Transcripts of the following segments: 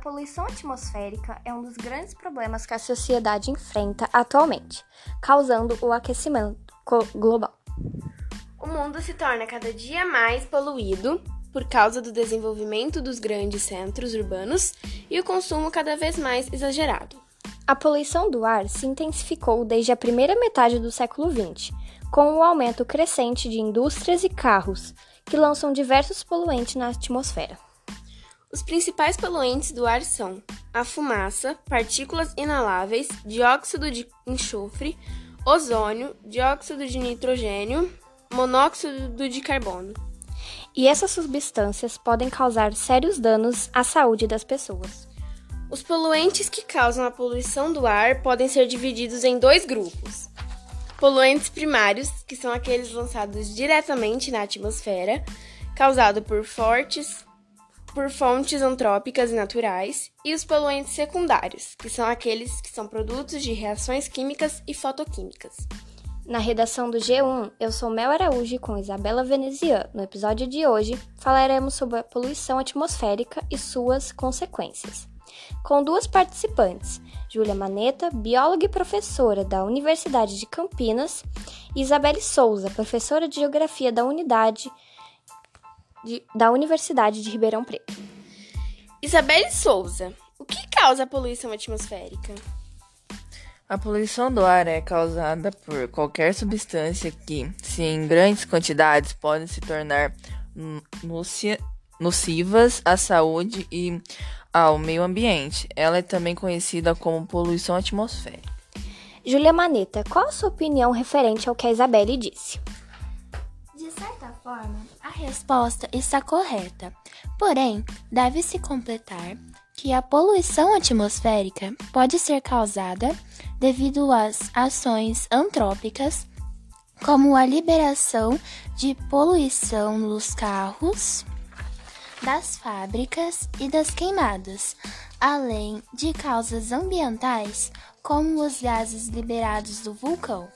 poluição atmosférica é um dos grandes problemas que a sociedade enfrenta atualmente, causando o aquecimento global. O mundo se torna cada dia mais poluído por causa do desenvolvimento dos grandes centros urbanos e o consumo cada vez mais exagerado. A poluição do ar se intensificou desde a primeira metade do século XX, com o aumento crescente de indústrias e carros, que lançam diversos poluentes na atmosfera. Os principais poluentes do ar são a fumaça, partículas inaláveis, dióxido de enxofre, ozônio, dióxido de nitrogênio, monóxido de carbono. E essas substâncias podem causar sérios danos à saúde das pessoas. Os poluentes que causam a poluição do ar podem ser divididos em dois grupos: poluentes primários, que são aqueles lançados diretamente na atmosfera, causado por fortes por fontes antrópicas e naturais, e os poluentes secundários, que são aqueles que são produtos de reações químicas e fotoquímicas. Na redação do G1, eu sou Mel Araújo com Isabela Venezian. No episódio de hoje, falaremos sobre a poluição atmosférica e suas consequências. Com duas participantes, Júlia Maneta, bióloga e professora da Universidade de Campinas, e Isabelle Souza, professora de Geografia da Unidade de, da Universidade de Ribeirão Preto. Isabelle Souza, o que causa a poluição atmosférica? A poluição do ar é causada por qualquer substância que, se em grandes quantidades, podem se tornar nocivas à saúde e ao meio ambiente. Ela é também conhecida como poluição atmosférica. Julia Maneta, qual a sua opinião referente ao que a Isabelle disse? Forma, a resposta está correta. Porém, deve-se completar que a poluição atmosférica pode ser causada devido às ações antrópicas, como a liberação de poluição nos carros, das fábricas e das queimadas, além de causas ambientais, como os gases liberados do vulcão.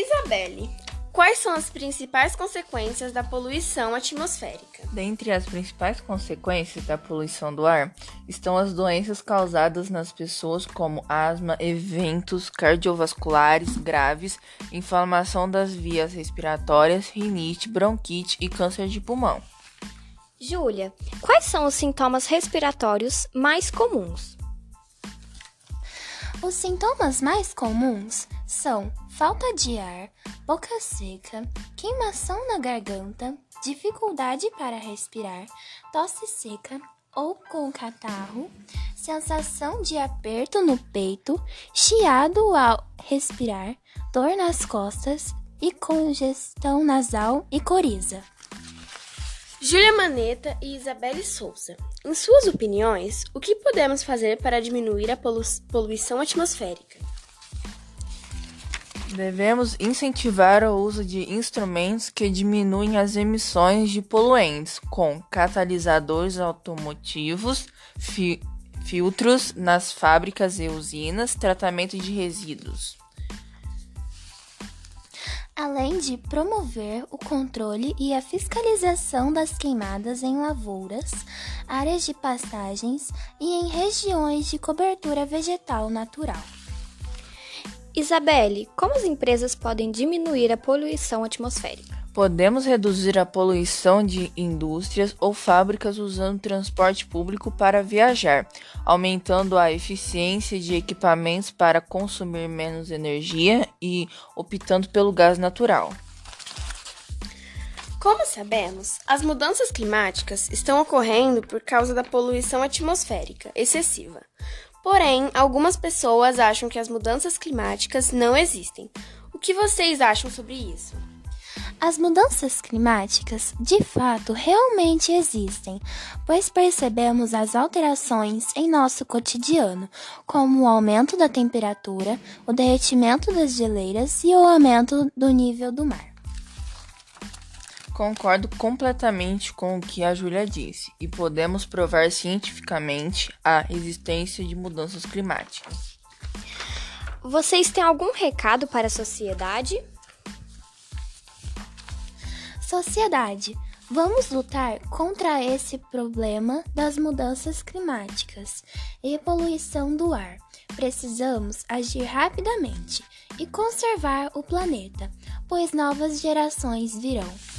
Isabelle, quais são as principais consequências da poluição atmosférica? Dentre as principais consequências da poluição do ar estão as doenças causadas nas pessoas, como asma, eventos cardiovasculares graves, inflamação das vias respiratórias, rinite, bronquite e câncer de pulmão. Júlia, quais são os sintomas respiratórios mais comuns? Os sintomas mais comuns são falta de ar, boca seca, queimação na garganta, dificuldade para respirar, tosse seca ou com catarro, sensação de aperto no peito, chiado ao respirar, dor nas costas e congestão nasal e coriza. Júlia Maneta e Isabelle Souza. Em suas opiniões, o que podemos fazer para diminuir a polu poluição atmosférica? Devemos incentivar o uso de instrumentos que diminuem as emissões de poluentes, com catalisadores automotivos, fi filtros nas fábricas e usinas, tratamento de resíduos além de promover o controle e a fiscalização das queimadas em lavouras, áreas de pastagens e em regiões de cobertura vegetal natural. Isabelle, como as empresas podem diminuir a poluição atmosférica? Podemos reduzir a poluição de indústrias ou fábricas usando transporte público para viajar, aumentando a eficiência de equipamentos para consumir menos energia e optando pelo gás natural. Como sabemos, as mudanças climáticas estão ocorrendo por causa da poluição atmosférica excessiva. Porém, algumas pessoas acham que as mudanças climáticas não existem. O que vocês acham sobre isso? As mudanças climáticas, de fato, realmente existem, pois percebemos as alterações em nosso cotidiano, como o aumento da temperatura, o derretimento das geleiras e o aumento do nível do mar. Concordo completamente com o que a Júlia disse e podemos provar cientificamente a existência de mudanças climáticas. Vocês têm algum recado para a sociedade? Sociedade, Vamos lutar contra esse problema das mudanças climáticas e poluição do ar. Precisamos agir rapidamente e conservar o planeta, pois novas gerações virão.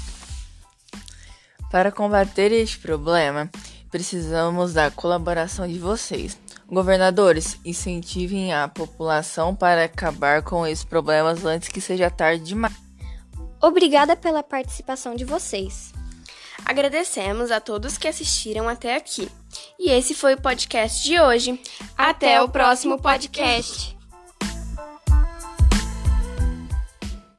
Para combater este problema, precisamos da colaboração de vocês. Governadores, incentivem a população para acabar com esses problemas antes que seja tarde demais. Obrigada pela participação de vocês. Agradecemos a todos que assistiram até aqui. E esse foi o podcast de hoje. Até o próximo podcast.